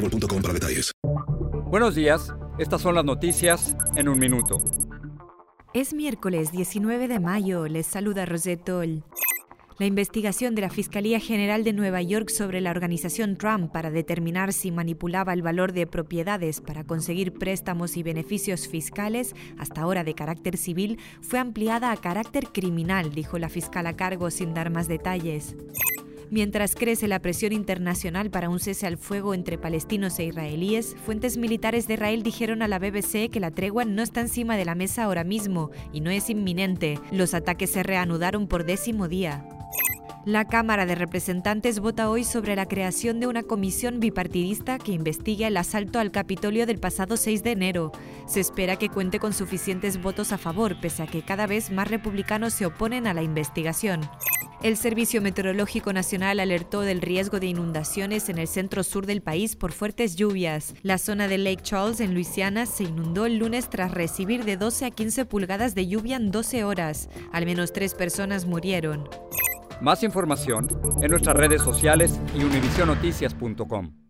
boostmobile.com para detalles. Buenos días, estas son las noticias en un minuto. Es miércoles 19 de mayo, les saluda Rosetol. La investigación de la Fiscalía General de Nueva York sobre la organización Trump para determinar si manipulaba el valor de propiedades para conseguir préstamos y beneficios fiscales, hasta ahora de carácter civil, fue ampliada a carácter criminal, dijo la fiscal a cargo sin dar más detalles. Mientras crece la presión internacional para un cese al fuego entre palestinos e israelíes, fuentes militares de Israel dijeron a la BBC que la tregua no está encima de la mesa ahora mismo y no es inminente. Los ataques se reanudaron por décimo día. La Cámara de Representantes vota hoy sobre la creación de una comisión bipartidista que investigue el asalto al Capitolio del pasado 6 de enero. Se espera que cuente con suficientes votos a favor, pese a que cada vez más republicanos se oponen a la investigación. El Servicio Meteorológico Nacional alertó del riesgo de inundaciones en el centro sur del país por fuertes lluvias. La zona de Lake Charles en Luisiana se inundó el lunes tras recibir de 12 a 15 pulgadas de lluvia en 12 horas. Al menos tres personas murieron. Más información en nuestras redes sociales y univisionoticias.com.